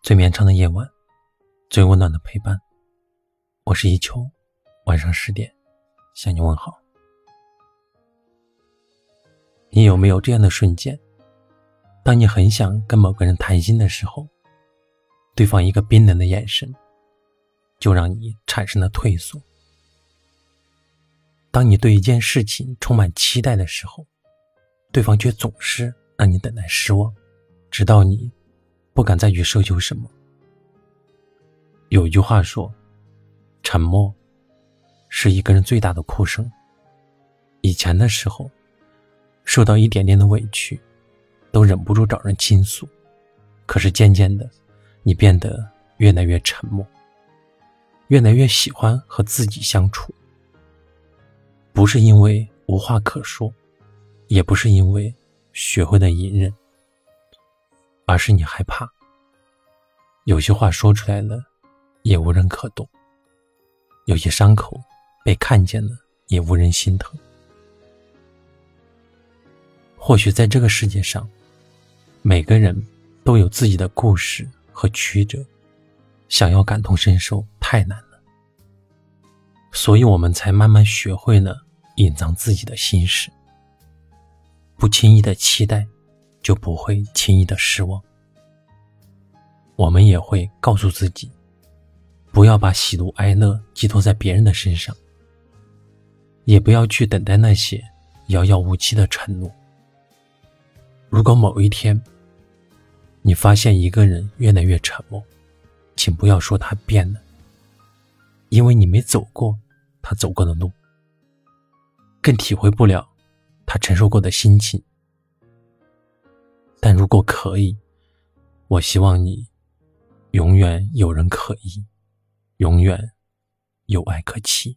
最绵长的夜晚，最温暖的陪伴。我是一秋，晚上十点向你问好。你有没有这样的瞬间？当你很想跟某个人谈心的时候，对方一个冰冷的眼神，就让你产生了退缩。当你对一件事情充满期待的时候，对方却总是让你等待失望，直到你不敢再去奢求什么。有一句话说：“沉默是一个人最大的哭声。”以前的时候，受到一点点的委屈，都忍不住找人倾诉。可是渐渐的，你变得越来越沉默，越来越喜欢和自己相处。不是因为无话可说，也不是因为学会了隐忍，而是你害怕，有些话说出来了，也无人可懂；有些伤口被看见了，也无人心疼。或许在这个世界上，每个人都有自己的故事和曲折，想要感同身受太难了，所以我们才慢慢学会了。隐藏自己的心事，不轻易的期待，就不会轻易的失望。我们也会告诉自己，不要把喜怒哀乐寄托在别人的身上，也不要去等待那些遥遥无期的承诺。如果某一天，你发现一个人越来越沉默，请不要说他变了，因为你没走过他走过的路。更体会不了他承受过的心情，但如果可以，我希望你永远有人可依，永远有爱可期。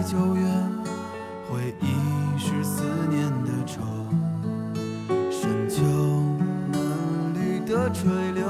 在九月，回忆是思念的愁，深秋嫩绿的垂柳，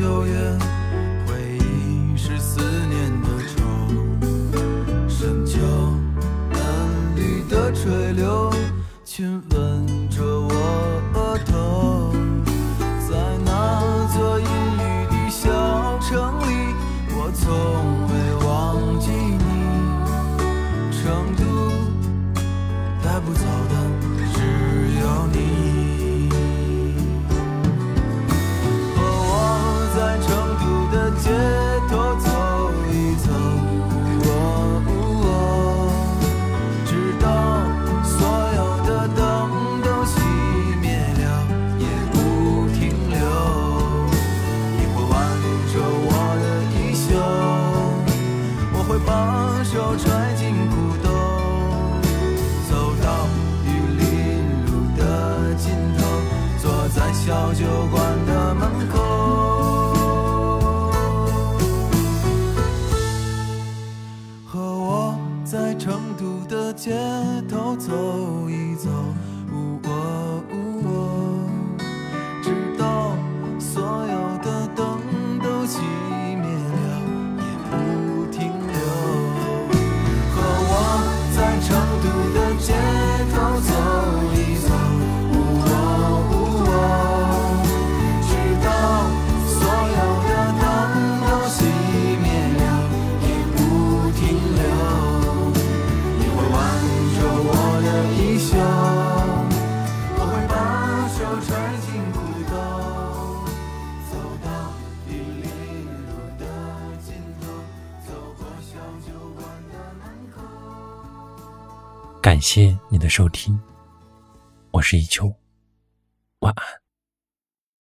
九月，回忆是思念的愁，深秋嫩绿的垂柳，亲吻小酒馆感谢你的收听我是一秋晚安。